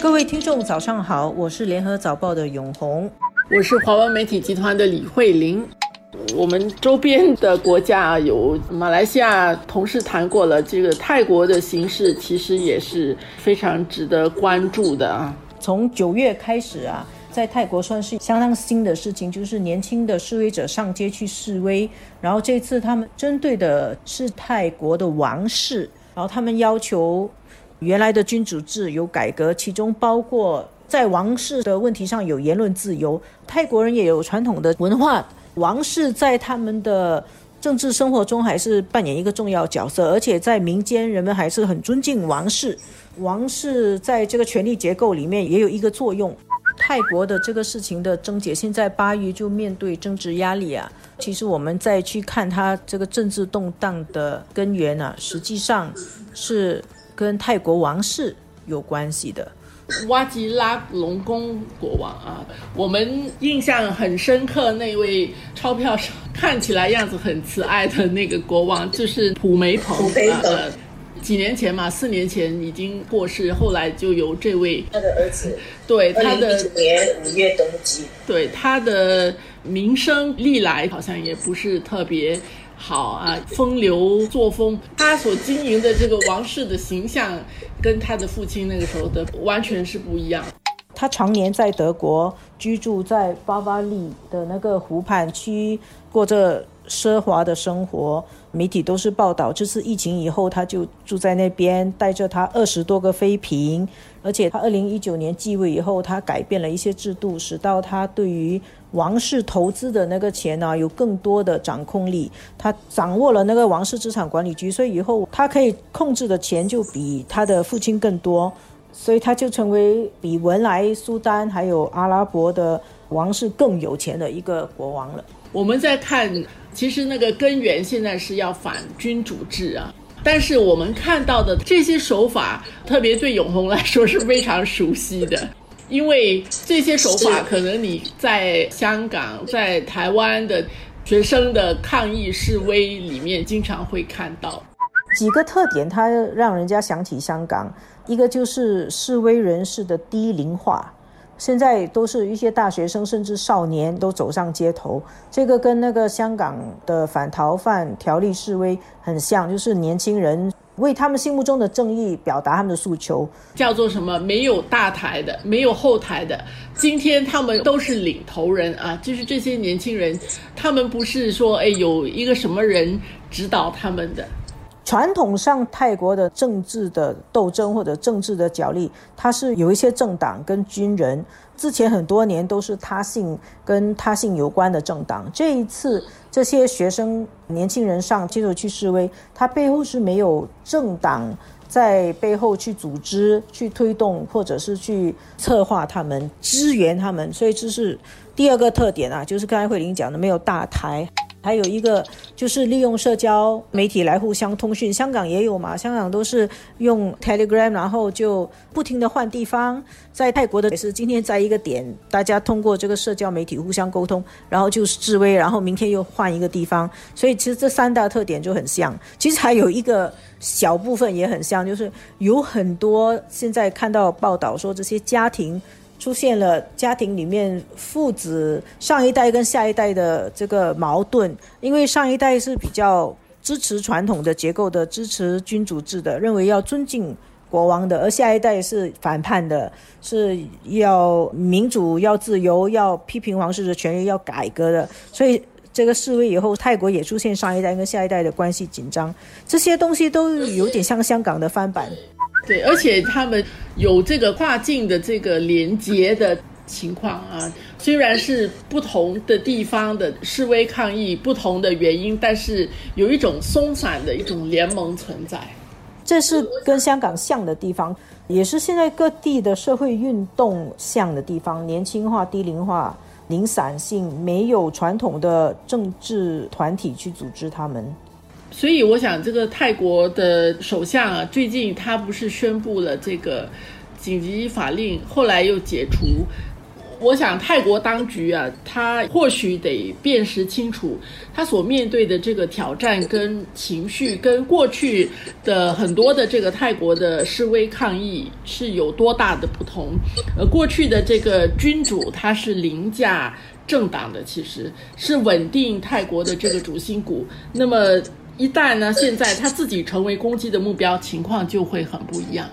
各位听众，早上好，我是联合早报的永红，我是华文媒体集团的李慧玲。我们周边的国家有马来西亚同事谈过了，这个泰国的形势其实也是非常值得关注的啊。从九月开始啊，在泰国算是相当新的事情，就是年轻的示威者上街去示威，然后这次他们针对的是泰国的王室，然后他们要求原来的君主制有改革，其中包括在王室的问题上有言论自由。泰国人也有传统的文化。王室在他们的政治生活中还是扮演一个重要角色，而且在民间人们还是很尊敬王室。王室在这个权力结构里面也有一个作用。泰国的这个事情的症结，现在巴育就面对政治压力啊。其实我们再去看他这个政治动荡的根源呢，实际上是跟泰国王室有关系的。瓦吉拉隆功国王啊，我们印象很深刻。那位钞票上看起来样子很慈爱的那个国王，就是普梅蓬。普梅蓬，几年前嘛，四年前已经过世，后来就由这位他的儿子，对他的年五月登基，对他的名声历来好像也不是特别。好啊，风流作风，他所经营的这个王室的形象，跟他的父亲那个时候的完全是不一样。他常年在德国居住在巴巴利的那个湖畔区，过着奢华的生活。媒体都是报道，这次疫情以后，他就住在那边，带着他二十多个妃嫔。而且他二零一九年继位以后，他改变了一些制度，使到他对于王室投资的那个钱呢，有更多的掌控力。他掌握了那个王室资产管理局，所以以后他可以控制的钱就比他的父亲更多，所以他就成为比文莱、苏丹还有阿拉伯的王室更有钱的一个国王了。我们在看，其实那个根源现在是要反君主制啊。但是我们看到的这些手法，特别对永红来说是非常熟悉的，因为这些手法可能你在香港、在台湾的学生的抗议示威里面经常会看到几个特点，它让人家想起香港。一个就是示威人士的低龄化。现在都是一些大学生，甚至少年都走上街头，这个跟那个香港的反逃犯条例示威很像，就是年轻人为他们心目中的正义表达他们的诉求，叫做什么？没有大台的，没有后台的，今天他们都是领头人啊！就是这些年轻人，他们不是说哎有一个什么人指导他们的。传统上，泰国的政治的斗争或者政治的角力，它是有一些政党跟军人。之前很多年都是他姓跟他姓有关的政党。这一次，这些学生年轻人上街头去示威，他背后是没有政党在背后去组织、去推动，或者是去策划他们、支援他们。所以这是第二个特点啊，就是刚才慧玲讲的，没有大台。还有一个就是利用社交媒体来互相通讯，香港也有嘛？香港都是用 Telegram，然后就不停的换地方。在泰国的也是今天在一个点，大家通过这个社交媒体互相沟通，然后就是示威，然后明天又换一个地方。所以其实这三大特点就很像。其实还有一个小部分也很像，就是有很多现在看到报道说这些家庭。出现了家庭里面父子上一代跟下一代的这个矛盾，因为上一代是比较支持传统的结构的，支持君主制的，认为要尊敬国王的，而下一代是反叛的，是要民主、要自由、要批评皇室的权利、要改革的。所以这个示威以后，泰国也出现上一代跟下一代的关系紧张，这些东西都有点像香港的翻版。对，而且他们有这个跨境的这个连接的情况啊，虽然是不同的地方的示威抗议，不同的原因，但是有一种松散的一种联盟存在。这是跟香港像的地方，也是现在各地的社会运动像的地方，年轻化、低龄化、零散性，没有传统的政治团体去组织他们。所以我想，这个泰国的首相啊，最近他不是宣布了这个紧急法令，后来又解除。我想泰国当局啊，他或许得辨识清楚，他所面对的这个挑战跟情绪，跟过去的很多的这个泰国的示威抗议是有多大的不同。呃，过去的这个君主他是凌驾政党的，其实是稳定泰国的这个主心骨。那么一旦呢，现在他自己成为攻击的目标，情况就会很不一样。